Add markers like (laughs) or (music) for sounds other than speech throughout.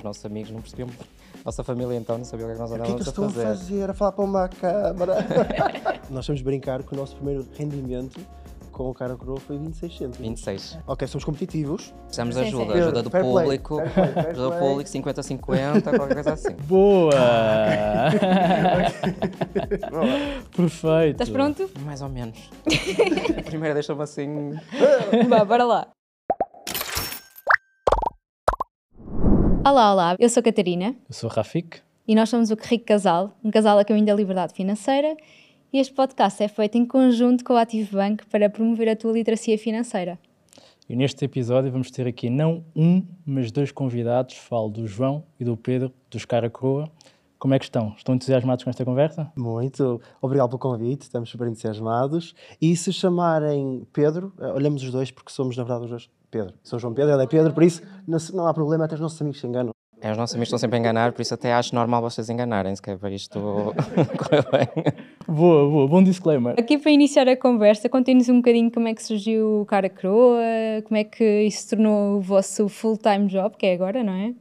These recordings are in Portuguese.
os nossos amigos não percebiam. Nossa família então não sabia o que é que nós O que é que andávamos eu a estou a fazer. fazer? A falar para uma câmara. (laughs) Nós vamos brincar que o nosso primeiro rendimento com o cara coroa foi 26 cêntimos. 26. Ok, somos competitivos. Precisamos de Sim, sim. ajuda, ajuda do fair play, público, fair play, fair ajuda do play. público, 50-50, qualquer coisa assim. (laughs) Boa! (laughs) Perfeito. Estás pronto? Mais ou menos. Primeiro deixa-me assim. Vá, bora lá. Olá, olá, eu sou a Catarina Eu sou o Rafik. e nós somos o Rico Casal, um casal a caminho da liberdade financeira e este podcast é feito em conjunto com o Active Bank para promover a tua literacia financeira. E neste episódio vamos ter aqui não um, mas dois convidados. Falo do João e do Pedro, dos Cara Croa. Como é que estão? Estão entusiasmados com esta conversa? Muito. Obrigado pelo convite, estamos super entusiasmados. E se chamarem Pedro, eh, olhamos os dois porque somos, na verdade, os dois Pedro. Sou João Pedro, ele é Pedro, por isso não, há problema, até os nossos amigos se enganam. É, os nossos amigos estão sempre a enganar, por isso até acho normal vocês enganarem-se, que é para isto (laughs) correr bem. Boa, boa, bom disclaimer. Aqui para iniciar a conversa, contem-nos um bocadinho como é que surgiu o Cara Croa, como é que isso se tornou o vosso full-time job, que é agora, não é?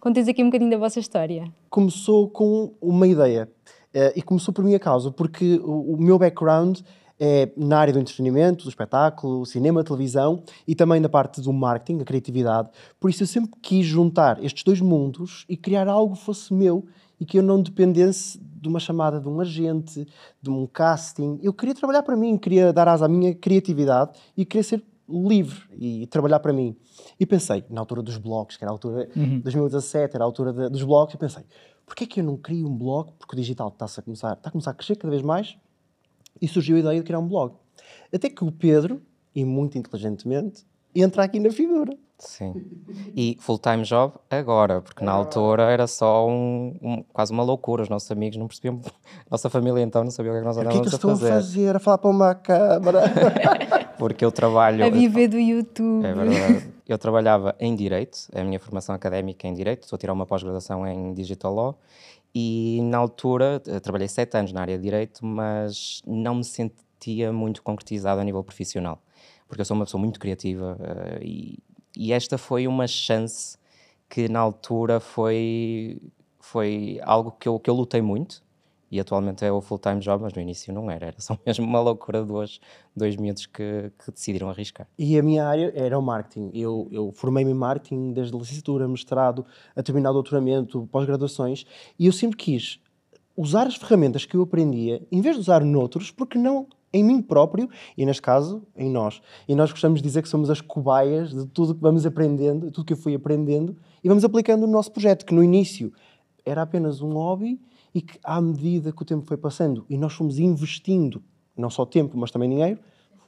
Contem-nos aqui um bocadinho da vossa história. Começou com uma ideia. eh, e começou por minha causa, porque o meu background é na área do entretenimento, do espetáculo, cinema, televisão e também na parte do marketing, a criatividade. Por isso eu sempre quis juntar estes dois mundos e criar algo que fosse meu e que eu não dependesse de uma chamada de um agente, de um casting. Eu queria trabalhar para mim, queria dar asa à minha criatividade e queria ser livre e trabalhar para mim. E pensei, na altura dos blogs, que era a altura de 2017, era a altura de- dos blogs, eu pensei, porquê é que eu não crio um blog? Porque o digital está-se a começar, está a começar a crescer cada vez mais e surgiu a ideia de criar um blog. Até que o Pedro, e muito inteligentemente, entra aqui na figura. Sim. E full-time job agora, porque na altura era só um, um- quase uma loucura. Os nossos amigos não percebiam. (laughs) Nossa família então não sabia o que é que nós O que é que eu andávamos a estou a fazer. fazer? A falar para uma câmara. (laughs) Porque eu trabalho. A viver do YouTube. É verdade. Eu trabalhava em Direito, a minha formação académica é em Direito, estou a tirar uma pós-graduação em Digital Law e na altura eh, trabalhei sete anos na área de Direito, mas não me sentia muito concretizado a nível profissional, porque eu sou uma pessoa muito criativa eh, e, e esta foi uma chance que na altura foi, foi algo que eu, que eu lutei muito e atualmente é o full-time job, mas no início não era, era só (laughs) mesmo uma loucura de dois, miúdos que, que decidiram arriscar. E a minha área era o marketing. Eu, eu formei-me em marketing desde licenciatura, mestrado, a terminar o doutoramento, pós-graduações, e eu sempre quis usar as ferramentas que eu aprendia, em vez de usar noutros, porque não em mim próprio, e neste caso, em nós. E nós gostamos de dizer que somos as cobaias de tudo que vamos aprendendo, de tudo que eu fui aprendendo, e vamos aplicando no nosso projeto, que no início era apenas um hobby, e que à medida que o tempo foi passando, e nós fomos investindo, não só tempo, mas também dinheiro,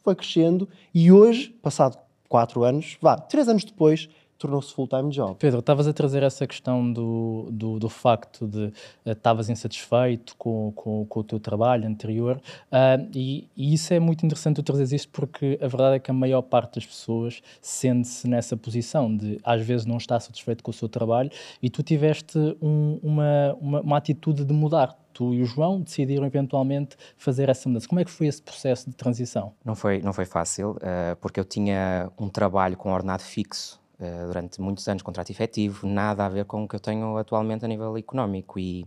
foi crescendo e hoje, passado quatro anos, vá, três anos depois, tornou-se full-time job. Pedro, estavas a trazer essa questão do, do, do facto de eh, estavas insatisfeito com, com, com o teu trabalho anterior ah, e, e isso é muito interessante tu trazeres isto porque a verdade é que a maior parte das pessoas sente-se nessa posição de às vezes não está satisfeito com o seu trabalho e tu tiveste um- uma, uma, uma atitude de mudar. Tu e o João decidiram eventualmente fazer essa mudança. Como é que foi esse processo de transição? Não foi, não foi fácil, eh, porque eu tinha um trabalho com ordenado fixo eh, durante muitos anos, contrato efetivo, nada a ver com o que eu tenho atualmente a nível económico. E,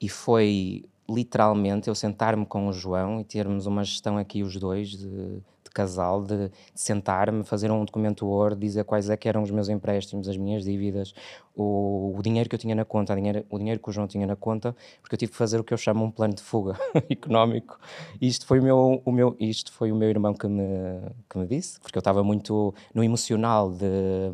e foi literalmente eu sentar-me com o João e termos uma gestão aqui os dois de, de casal, de, sentar-me, fazer um documento Word, dizer quais é que eram os meus empréstimos, as minhas dívidas, o, o dinheiro que eu tinha na conta, dinheiro, o dinheiro que o João tinha na conta, porque eu tive que fazer o que eu chamo um plano de fuga (laughs) económico. Isto foi o meu, o meu, isto foi o meu irmão que me, que me disse, porque eu estava muito no emocional de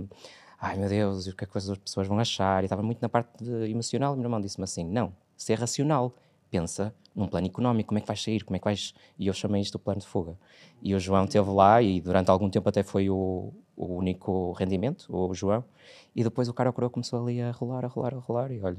ai meu Deus, o que é que as pessoas vão achar? E estava muito na parte de emocional. E o meu irmão disse-me assim: não, ser racional, pensa num plano económico, como é que vais sair, como é que vais. E eu chamei isto o plano de fuga. E o João esteve lá e durante algum tempo até foi o, o único rendimento, o João. E depois o cara coroa começou ali a rolar, a rolar, a rolar e olha,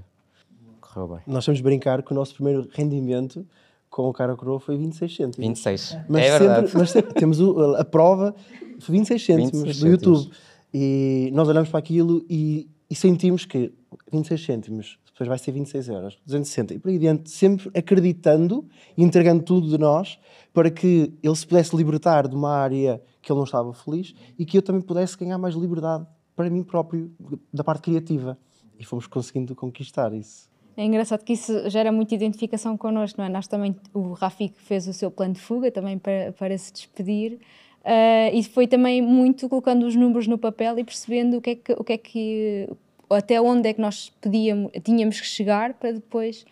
correu bem. Nós temos de brincar que o nosso primeiro rendimento com o cara coroa foi 26 cêntimos. 26. Mas, é sempre, verdade. mas sempre temos o- a prova, foi 26 cêntimos 26 do YouTube. cêntimos. E nós olhamos para aquilo e, e sentimos que 26 cêntimos, depois vai ser 26 euros, 260 e por aí adiante, sempre acreditando e entregando tudo de nós para que ele se pudesse libertar de uma área que ele não estava feliz e que eu também pudesse ganhar mais liberdade para mim próprio, da parte criativa. e fomos conseguindo conquistar isso. É engraçado que isso gera muita identificação connosco, não é? Nós também, o Rafik fez o seu plano de fuga também para, para se despedir. Uh, e foi também muito colocando os números no papel e percebendo o que é que, o que, é que até onde é que nós podíamos, tínhamos que chegar para depois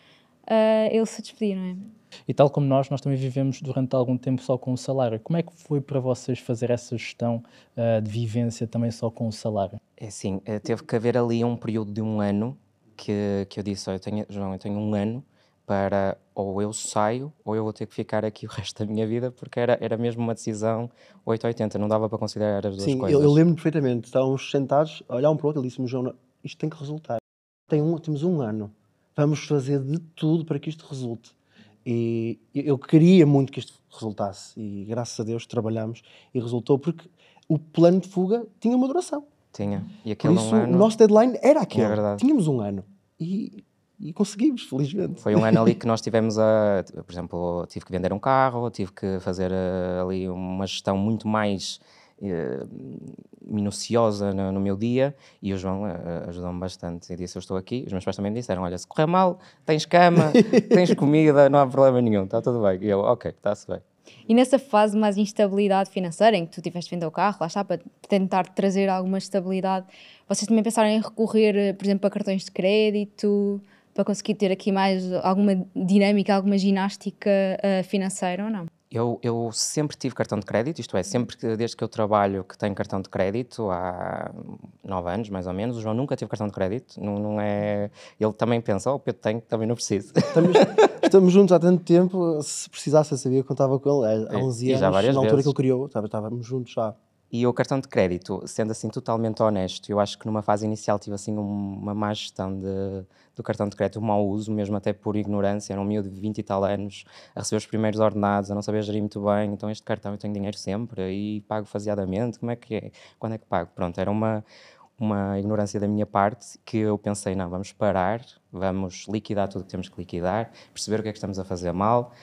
uh, ele se despedir, não é? E tal como nós, nós também vivemos durante algum tempo só com o salário. Como é que foi para vocês fazer essa gestão uh, de vivência também só com o salário? É assim, teve que haver ali um período de um ano que, que eu disse, eu tenho, João, eu tenho um ano para ou eu saio ou eu vou ter que ficar aqui o (laughs) resto da minha vida porque era, era mesmo uma decisão 880, não dava para considerar as duas Sim, coisas. Sim, eu, eu lembro perfeitamente, estávamos sentados a olhar um para o outro e disse-me, João, isto tem que resultar. Tem um, temos um ano, vamos fazer de tudo para que isto resulte. E eu queria muito que isto resultasse e graças a Deus trabalhamos e resultou porque o plano de fuga tinha uma duração. Tinha. E aquele Por isso, um ano... o nosso deadline era aquele. É Tínhamos um ano. E, e conseguimos, felizmente. Foi um ano ali que nós (laughs) tivemos a. Por exemplo, tive que vender um carro, tive que fazer uh, ali uma gestão muito mais. Uh, minuciosa no, no, meu dia e o João uh, ajudou-me bastante. E disse eu estou aqui, os meus pais também me disseram olha, se correr mal, tens cama (laughs) tens comida, não há problema nenhum, está tudo bem. E eu, ok, está-se bem. E nessa fase mais instabilidade financeira, em que tu tiveste de vender o carro, lá está, para tentar trazer alguma estabilidade, vocês também pensaram em recorrer, eh, por exemplo, a cartões de crédito, para conseguir ter aqui mais alguma dinâmica, alguma ginástica uh, financeira ou não? Eu, eu, sempre tive cartão de crédito, isto é, sempre que, desde que eu trabalho que tenho cartão de crédito, há nove anos mais ou menos, o João nunca teve cartão de crédito, não, não é... Ele também pensa, oh, Pedro tem, também não preciso. Estamos, estamos juntos há tanto tempo, se precisasse eu sabia que contava com ele, há 11 anos, na altura vezes. que ele criou, estávamos juntos já. E o cartão de crédito, sendo assim totalmente honesto, eu acho que numa fase inicial tive assim uma má gestão de, do cartão de crédito, um mau uso, mesmo até por ignorância. Era um miúdo de 20 e tal anos a receber os primeiros ordenados, a não saber gerir muito bem. Então, este cartão eu tenho dinheiro sempre e pago faseadamente. Como é que é? Quando é que pago? Pronto, era uma, uma ignorância da minha parte que eu pensei: não, vamos parar, vamos liquidar tudo o que temos que liquidar, perceber o que é que estamos a fazer mal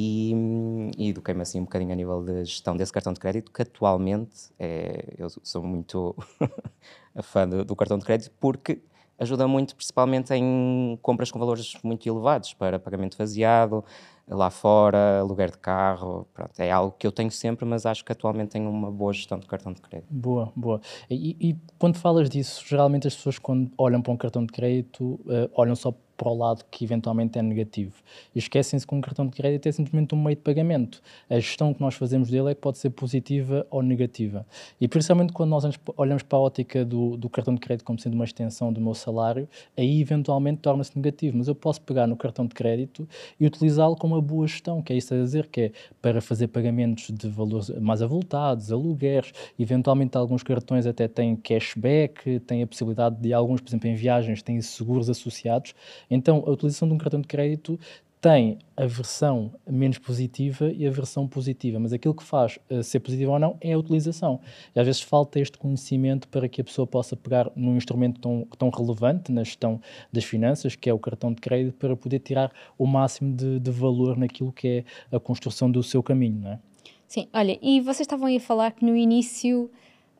e, e eduquei-me assim um bocadinho a nível de gestão desse cartão de crédito, que atualmente é, eu sou muito (laughs) fã do, do, cartão de crédito, porque ajuda muito, principalmente em compras com valores muito elevados, para pagamento faseado, lá fora, aluguer de carro, pronto, é algo que eu tenho sempre, mas acho que atualmente tenho uma boa gestão de cartão de crédito. Boa, boa. E, e quando falas disso, geralmente as pessoas quando olham para um cartão de crédito, uh, olham só para o lado que eventualmente é negativo. E esquecem-se que um cartão de crédito é simplesmente um meio de pagamento. A gestão que nós fazemos dele é que pode ser positiva ou negativa. E principalmente quando nós olhamos para a ótica do, do cartão de crédito como sendo uma extensão do meu salário, aí eventualmente torna-se negativo. Mas eu posso pegar no cartão de crédito e utilizá-lo com uma boa gestão, que é isso a dizer, que é para fazer pagamentos de valores mais avultados, alugueres, eventualmente alguns cartões até têm cashback, têm a possibilidade de alguns, por exemplo, em viagens, têm seguros associados então, a utilização de um cartão de crédito tem a versão menos positiva e a versão positiva, mas aquilo que faz uh, ser positivo ou não é a utilização. E às vezes falta este conhecimento para que a pessoa possa pegar num instrumento tão, tão relevante na gestão das finanças, que é o cartão de crédito, para poder tirar o máximo de, de valor naquilo que é a construção do seu caminho, não é? Sim, olha, e vocês estavam aí a falar que no início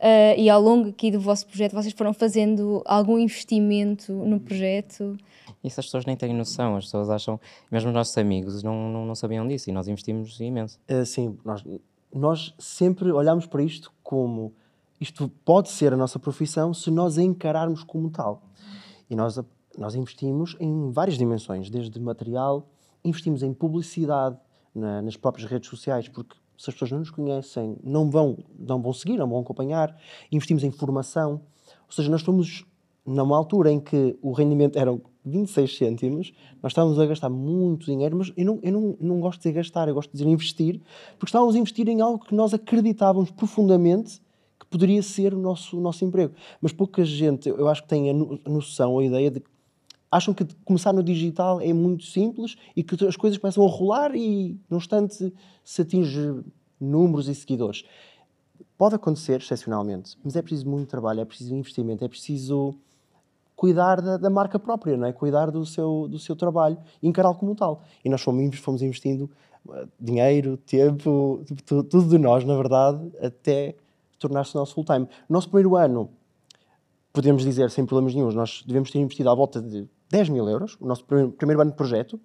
Uh, e ao longo aqui do vosso projeto, vocês foram fazendo algum investimento no projeto? Isso as pessoas nem têm noção, as pessoas acham, mesmo os nossos amigos não, não, não sabiam disso e nós investimos imenso. Uh, sim, nós, nós sempre olhamos para isto como isto pode ser a nossa profissão se nós a encararmos como tal. E nós, nós investimos em várias dimensões, desde material, investimos em publicidade na, nas próprias redes sociais, porque se as pessoas não nos conhecem, não vão, não vão seguir, não vão acompanhar. Investimos em formação. Ou seja, nós estamos numa altura em que o rendimento eram 26 cêntimos, nós estávamos a gastar muito dinheiro, mas eu não, eu não, não gosto de dizer gastar, eu gosto de dizer investir, porque estávamos a investir em algo que nós acreditávamos profundamente que poderia ser o nosso, o nosso emprego. Mas pouca gente, eu acho que tem a noção, a ideia de acham que começar no digital é muito simples e que as coisas começam a rolar e, no instante, se atinge números e seguidores. Pode acontecer, excepcionalmente, mas é preciso muito trabalho, é preciso investimento, é preciso cuidar da, da marca própria, não é? cuidar do seu, do seu trabalho e encará-lo como tal. E nós fomos, fomos investindo uh, dinheiro, tempo, tudo, tudo de nós, na verdade, até tornar-se nosso full-time. No nosso primeiro ano, podemos dizer sem problemas nenhum, nós devemos ter investido à volta de 10 mil euros, o nosso primeiro, primeiro ano de projeto.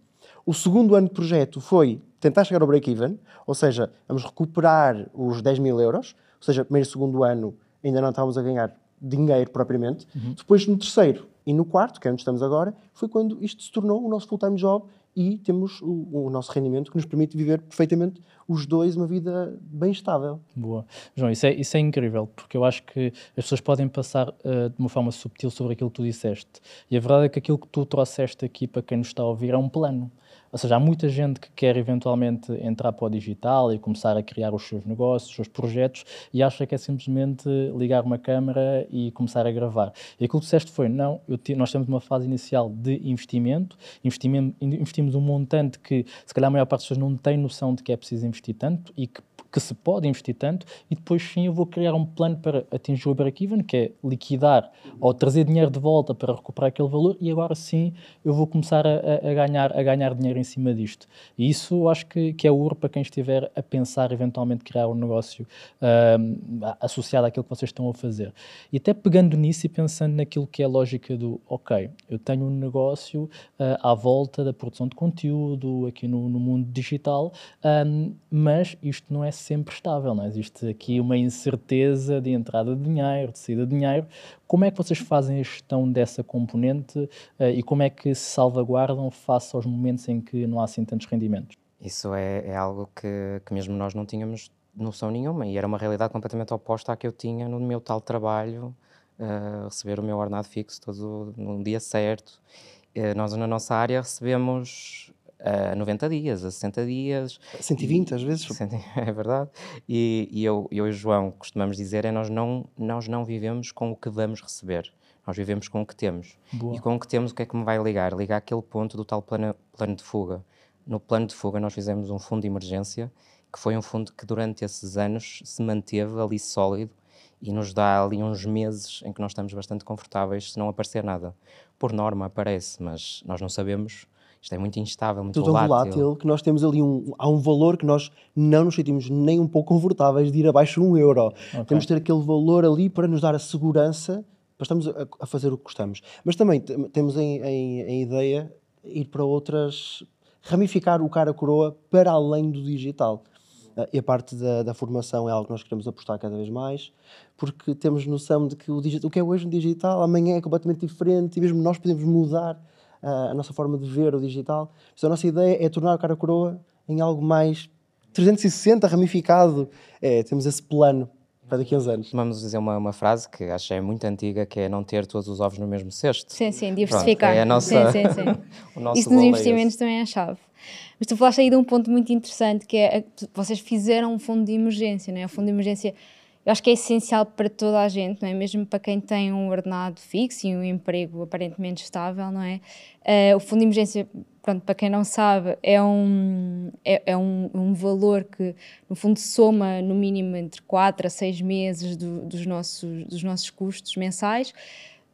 O segundo ano de projeto foi tentar chegar ao break-even, ou seja, vamos recuperar os 10 mil euros, ou seja, primeiro e segundo ano ainda não estávamos a ganhar dinheiro propriamente. Uhum. Depois, no terceiro e no quarto, que é onde estamos agora, foi quando isto se tornou o nosso full-time job e temos o, o, nosso rendimento que nos permite viver perfeitamente os dois uma vida bem estável. Boa. João, isso é, isso é incrível, porque eu acho que as pessoas podem passar uh, de uma forma subtil sobre aquilo que tu disseste. E a verdade é que aquilo que tu trouxeste aqui para quem nos está a ouvir é um plano. Ou seja, há muita gente que quer eventualmente entrar para o digital e começar a criar os seus negócios, os seus projetos e acha que é simplesmente ligar uma câmera e começar a gravar. E aquilo que disseste foi: não, nós temos uma fase inicial de investimento, investimento, investimos um montante que se calhar a maior parte das pessoas não tem noção de que é preciso investir tanto e que que se pode investir tanto e depois sim eu vou criar um plano para atingir o break-even, que é liquidar ou trazer dinheiro de volta para recuperar aquele valor e agora sim eu vou começar a, a ganhar, a ganhar dinheiro em cima disto. E isso eu acho que, que é ouro para quem estiver a pensar eventualmente criar um negócio uh, associado àquilo que vocês estão a fazer. E até pegando nisso e pensando naquilo que é a lógica do, ok, eu tenho um negócio uh, à volta da produção de conteúdo aqui no, no mundo digital, um, mas isto não é sempre estável, não é? existe aqui uma incerteza de entrada de dinheiro, de saída de dinheiro. Como é que vocês fazem a gestão dessa componente uh, e como é que se salvaguardam face aos momentos em que não há assim tantos rendimentos? Isso é, é algo que, que mesmo nós não tínhamos noção nenhuma e era uma realidade completamente oposta à que eu tinha no meu tal trabalho, uh, receber o meu ordenado fixo todo no dia certo. Uh, nós na nossa área recebemos a 90 dias, a 60 dias. 120 e, às vezes. (laughs) É verdade. E, e eu, eu e o João costumamos dizer é nós não, nós não vivemos com o que vamos receber. Nós vivemos com o que temos. Boa. E com o que temos, o que é que me vai ligar? Ligar aquele ponto do tal plano, plano de fuga. No plano de fuga, nós fizemos um fundo de emergência, que foi um fundo que durante esses anos se manteve ali sólido e nos dá ali uns meses em que nós estamos bastante confortáveis se não aparecer nada. Por norma aparece, mas nós não sabemos isto é muito instável, muito Tudo volátil. volátil. que nós temos ali um, há um valor que nós não nos sentimos nem um pouco confortáveis de ir abaixo de um euro. Okay. Temos de ter aquele valor ali para nos dar a segurança para estarmos a, a fazer o que gostamos. Mas também temos em, em, em, ideia ir para outras, ramificar o cara coroa para além do digital. Uh, e a parte da, da, formação é algo que nós queremos apostar cada vez mais, porque temos noção de que o, digital, o que é hoje no digital, amanhã é completamente diferente e mesmo nós podemos mudar a nossa forma de ver o digital. Então, a nossa ideia é tornar o cara coroa em algo mais 360, ramificado. É, temos esse plano para daqui a uns anos. Vamos dizer uma, uma frase que acho é muito antiga, que é não ter todos os ovos no mesmo cesto. Sim, sim, diversificar. Pronto, é a nossa, sim, sim, sim. (laughs) o nosso Isso nos investimentos também é a chave. Mas tu falaste aí de um ponto muito interessante, que é, vocês fizeram um fundo de emergência, não é? O fundo de emergência eu acho que é essencial para toda a gente, não é? Mesmo para quem tem um ordenado fixo e um emprego aparentemente estável, não é? Uh, o fundo de emergência, pronto, para quem não sabe, é um, é, é um, um, valor que, no fundo, soma no mínimo entre 4 a 6 meses do, dos, nossos, dos nossos custos mensais,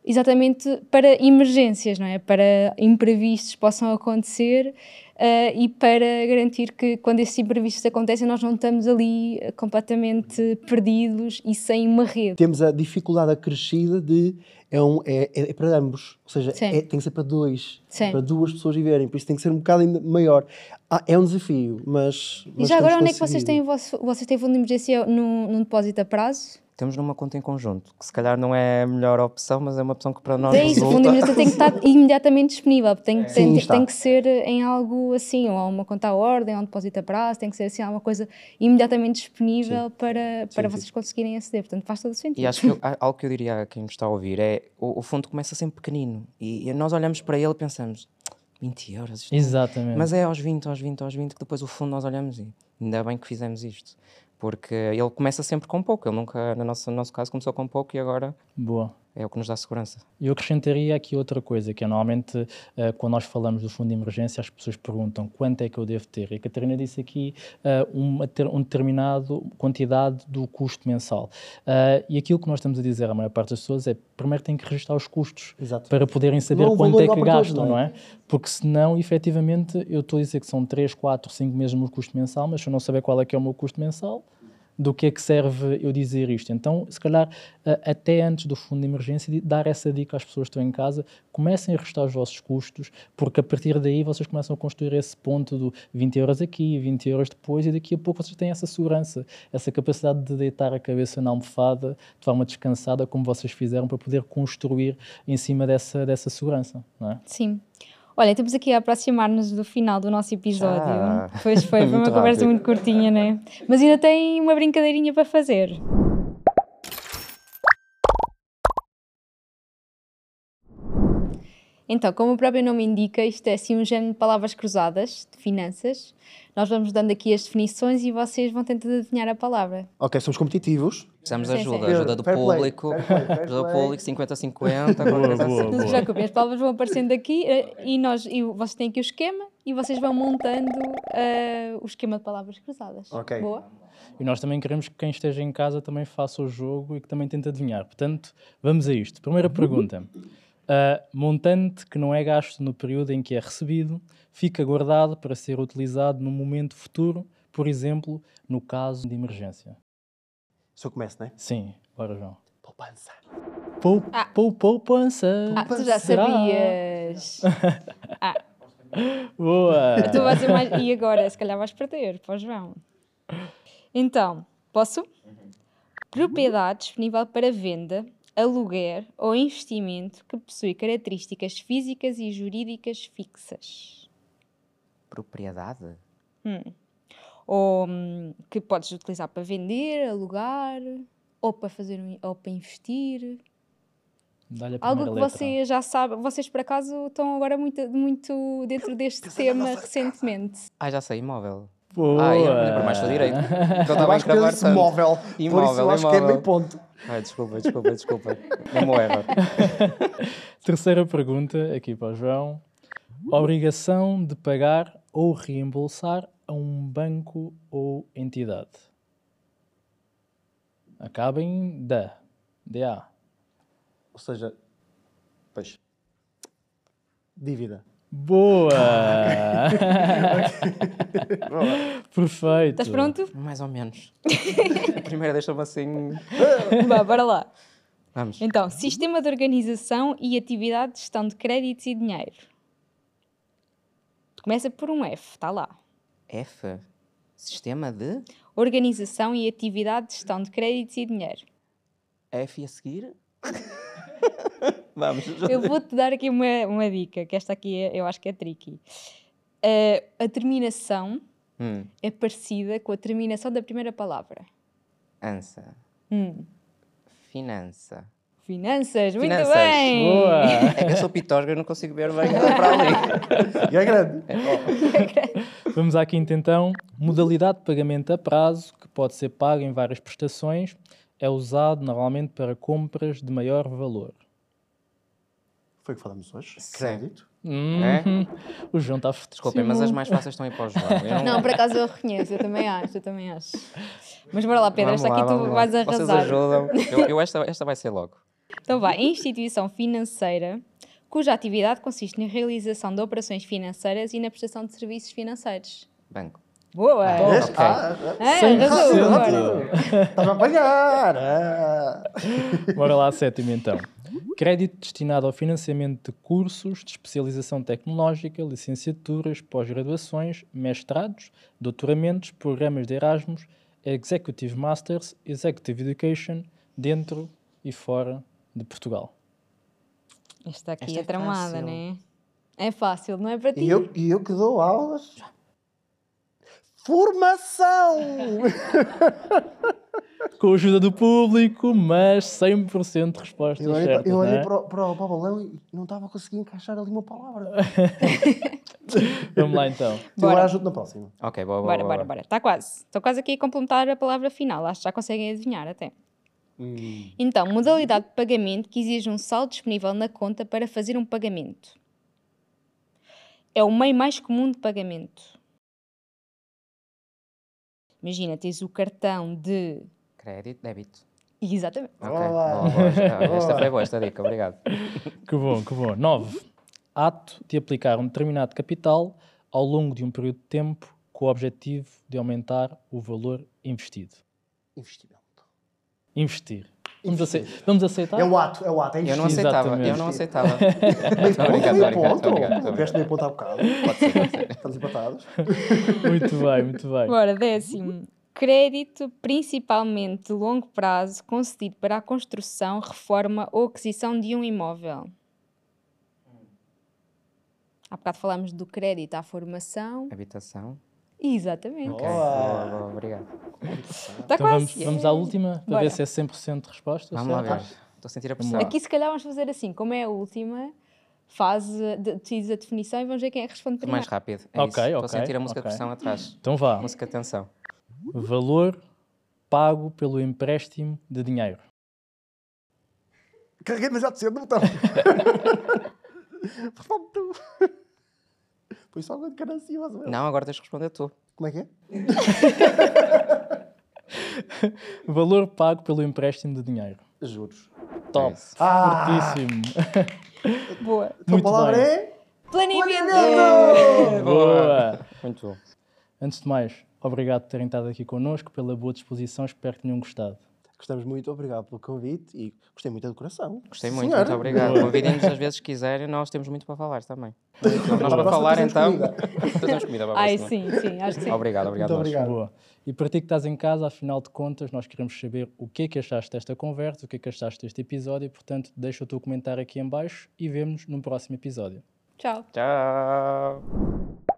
exatamente para emergências, não é? Para imprevistos possam acontecer uh, e para garantir que quando esses imprevistos acontecem nós não estamos ali eh, completamente perdidos e sem uma rede. Temos a dificuldade acrescida de é, um, é, é, é para ambos, ou seja, é, tem que ser para dois, Sim. para duas pessoas viverem, por isso tem que ser um bocado ainda maior. Ah, é um desafio, mas. mas e já agora, onde é que vocês têm, vosso, vocês têm fundo de emergência num, num depósito a prazo? Temos numa conta em conjunto, que se calhar não é a melhor opção, mas é uma opção que para nós é isso, resulta... o fundo de emergência tem que estar (laughs) imediatamente disponível, tem, tem, tem, que ser em algo assim, ou uma conta à ordem, ou um depósito a prazo, tem que ser assim, alguma coisa imediatamente disponível sim. para, para sim, vocês sim. conseguirem aceder, portanto faz todo o sentido. E acho que eu, (laughs) algo que eu diria a quem me está a ouvir é, o, o fundo começa sempre pequenino, e, e nós olhamos para ele e pensamos, 20 euros. É Exatamente. Mas é aos 20, aos 20, aos 20 que depois o fundo nós olhamos e ainda bem que fizemos isto porque ele começa sempre com pouco. Ele nunca, no nosso, no nosso caso, começou com pouco e agora Boa. É o que nos dá segurança. Eu acrescentaria aqui outra coisa, que é normalmente uh, quando nós falamos do fundo de emergência, as pessoas perguntam quanto é que eu devo ter. E a Catarina disse aqui uh, uma, um determinado quantidade do custo mensal. Uh, e aquilo que nós estamos a dizer à maior parte das pessoas é primeiro tem que registrar os custos Exato. para poderem saber não, quanto é que gastam, não é? não é? Porque senão, efetivamente, eu estou a dizer que são 3, 4, 5 meses o meu custo mensal, mas se eu não saber qual é que é o meu custo mensal, do que é que serve eu dizer isto. Então, se calhar, até antes do fundo de emergência, dar essa dica às pessoas que estão em casa, comecem a restar os vossos custos, porque a partir daí vocês começam a construir esse ponto do 20 euros aqui, 20 euros depois, e daqui a pouco vocês têm essa segurança, essa capacidade de deitar a cabeça na almofada de forma descansada, como vocês fizeram, para poder construir em cima dessa, dessa segurança. Não é? Sim. Olha, estamos aqui a aproximar-nos do final do nosso episódio. Já. Pois foi, foi (laughs) uma conversa muito curtinha, né? Mas ainda tem uma brincadeirinha para fazer. Então, como o próprio nome indica, isto é assim um género de palavras cruzadas, de finanças. Nós vamos dando aqui as definições e vocês vão tentando adivinhar a palavra. Ok, somos competitivos. Precisamos de ajuda, sim. ajuda do fair público, play, fair play, ajuda do público, 50-50, Não se preocupem, as palavras vão aparecendo aqui eh, e, nós, e vocês têm aqui o esquema e vocês vão montando uh, o esquema de palavras cruzadas. Ok. Boa? E nós também queremos que quem esteja em casa também faça o jogo e que também tente adivinhar. Portanto, vamos a isto. Primeira uhum. pergunta. Uh, montante que não é gasto no período em que é recebido fica guardado para ser utilizado no momento futuro, por exemplo, no caso de emergência. Se eu começo, não é? Sim, bora, João. Poupança. Pou, ah. pou, poupança. Ah, tu já sabias. (laughs) ah. Boa. Tu vais mais... E agora, se calhar vais perder, para o João. Então, posso? Propriedade disponível para venda aluguer ou investimento que possui características físicas e jurídicas fixas. Propriedade? Hum. Ou hum, que podes utilizar para vender, alugar, ou para fazer um, ou para investir. Algo que letra. vocês já sabem, vocês por acaso estão agora muito, muito dentro deste tema recentemente. Ah, já sei, imóvel. Boa. Ah, eu por mais para direito. Eu estava a escrever imóvel. Imóvel, por isso eu acho imóvel. que é meio ponto. Ai, desculpa, desculpa, desculpa. Não erro. (laughs) Terceira pergunta, aqui para o João. Obrigação de pagar ou reembolsar a um banco ou entidade. Acaba em da. DA. Ou seja, pois, dívida. Boa! (laughs) (laughs) Perfeito. Estás pronto? Mais ou menos. (laughs) Primeiro deixa-me assim. Vá, bora lá. Vamos. Então, sistema de organização e atividade de gestão de créditos e dinheiro. Começa por um F, está lá. F? Sistema de? Organização e atividade de gestão de créditos e dinheiro. F a seguir? (laughs) Vamos. Eu vou-te dar aqui uma, uma dica, que esta aqui é, eu acho que é tricky. Uh, a terminação hum. é parecida com a terminação da primeira palavra. Ansa. Hum. Finança. Finanças, muito Finanças. bem! Boa. É que eu sou pitosga e não consigo ver bem para ali. E é grande. É, é grande. (laughs) Vamos à quinta então. Modalidade de pagamento a prazo, que pode ser pago em várias prestações, é usado normalmente para compras de maior valor. Foi o que falamos hoje. Crédito. Uhum. É? (laughs) O João está Desculpem, mas as mais fáceis estão aí para o João. Não... não... por acaso eu reconheço, eu também acho, eu também acho. Mas bora lá, Pedro, vamos esta lá, aqui tu vais arrasar. Vocês ajudam. (laughs) Eu, eu, esta, esta vai ser logo. Então vai, instituição financeira cuja atividade consiste na realização de operações financeiras e na prestação de serviços financeiros. Banco. Boa! Ah, okay. ah, ah, Estava a apanhar! Ah. Bora lá, sétimo então. Crédito destinado ao financiamento de cursos de especialização tecnológica, licenciaturas, pós-graduações, mestrados, doutoramentos, programas de Erasmus, Executive Masters, Executive Education, dentro e fora de Portugal. Esta aqui Esta é, é tramada, né? É fácil, não é para ti? E eu, e eu que dou aulas. Formação! (laughs) Com a ajuda do público, mas 100% de respostas eu olhei, certas. Eu olhei é? para, o, para, o, balão e não estava a conseguir encaixar ali uma palavra. (laughs) Vamos lá então. Bora. Agora ajudo na próxima. Ok, boa, boa. Bora, bora, bora. Está quase. Estou quase aqui a complementar a palavra final. Acho que já conseguem adivinhar até. Hum. Então, modalidade de pagamento que exige um saldo disponível na conta para fazer um pagamento. É o meio mais comum de pagamento. Imagina, tens o cartão de. Crédito, débito. Exatamente. Ok, boa, boa. Esta foi boa, esta dica, obrigado. (laughs) Que bom, que bom. 9. Ato de aplicar um determinado capital ao longo de um período de tempo com o objetivo de aumentar o valor investido. Investimento. Investir. Vamos, acei- vamos aceitar? É o ato, é o ato, é Eu não aceitava, Exatamente. eu não aceitava. (laughs) Meio Tô ponto, meio ponto. Tiveste meio ponto há bocado. Pode ser, pode ser. Estamos empatados. Muito bem, muito bem. Agora, décimo. Crédito principalmente de longo prazo concedido para a construção, reforma ou aquisição de um imóvel. Há bocado falámos do crédito à formação. Habitação. Exatamente. Ok, Boa. boa, boa, obrigado. Está Então quase. vamos, vamos à última, para Bora. ver se é 100% de resposta. Vamos lá certo? ver. Estou a sentir a pressão. lá. Aqui, se calhar, vamos fazer assim: como é a última fase, de, decides a definição e vamos ver quem é que responde primeiro. Mais rápido. É Ok, isso. Estou ok, a sentir a música ok. de pressão atrás. Então vá. Música de tensão. Valor pago pelo empréstimo de dinheiro. Carreguei demasiado cedo no botão. (laughs) Pronto. Foi só uma de cana assim, mais ou menos. Não, agora tens de responder tu. Como é que é? (laughs) Valor pago pelo empréstimo de dinheiro. Juros. Top. É. Ah! Fortíssimo. (laughs) Boa. Então a Muito palavra bem. é... Planeamento! Boa. Muito bom. Antes de mais, obrigado por terem estado aqui connosco, pela boa disposição, espero que tenham gostado. Gostamos muito, obrigado pelo convite e gostei muito da decoração. Gostei muito, senhora. muito obrigado. Convidem-nos às vezes que quiserem, nós temos muito para falar também. Nós Para falar então. Trazemos comida para Ai, sim, sim, acho que sim. Obrigado, obrigado. Muito obrigado. Boa. E para ti que estás em casa, afinal de contas, nós queremos saber o que é que achaste desta conversa, o que é que achaste deste episódio, portanto, deixa o teu comentário aqui em baixo e vemo-nos no próximo episódio. Tchau. Tchau.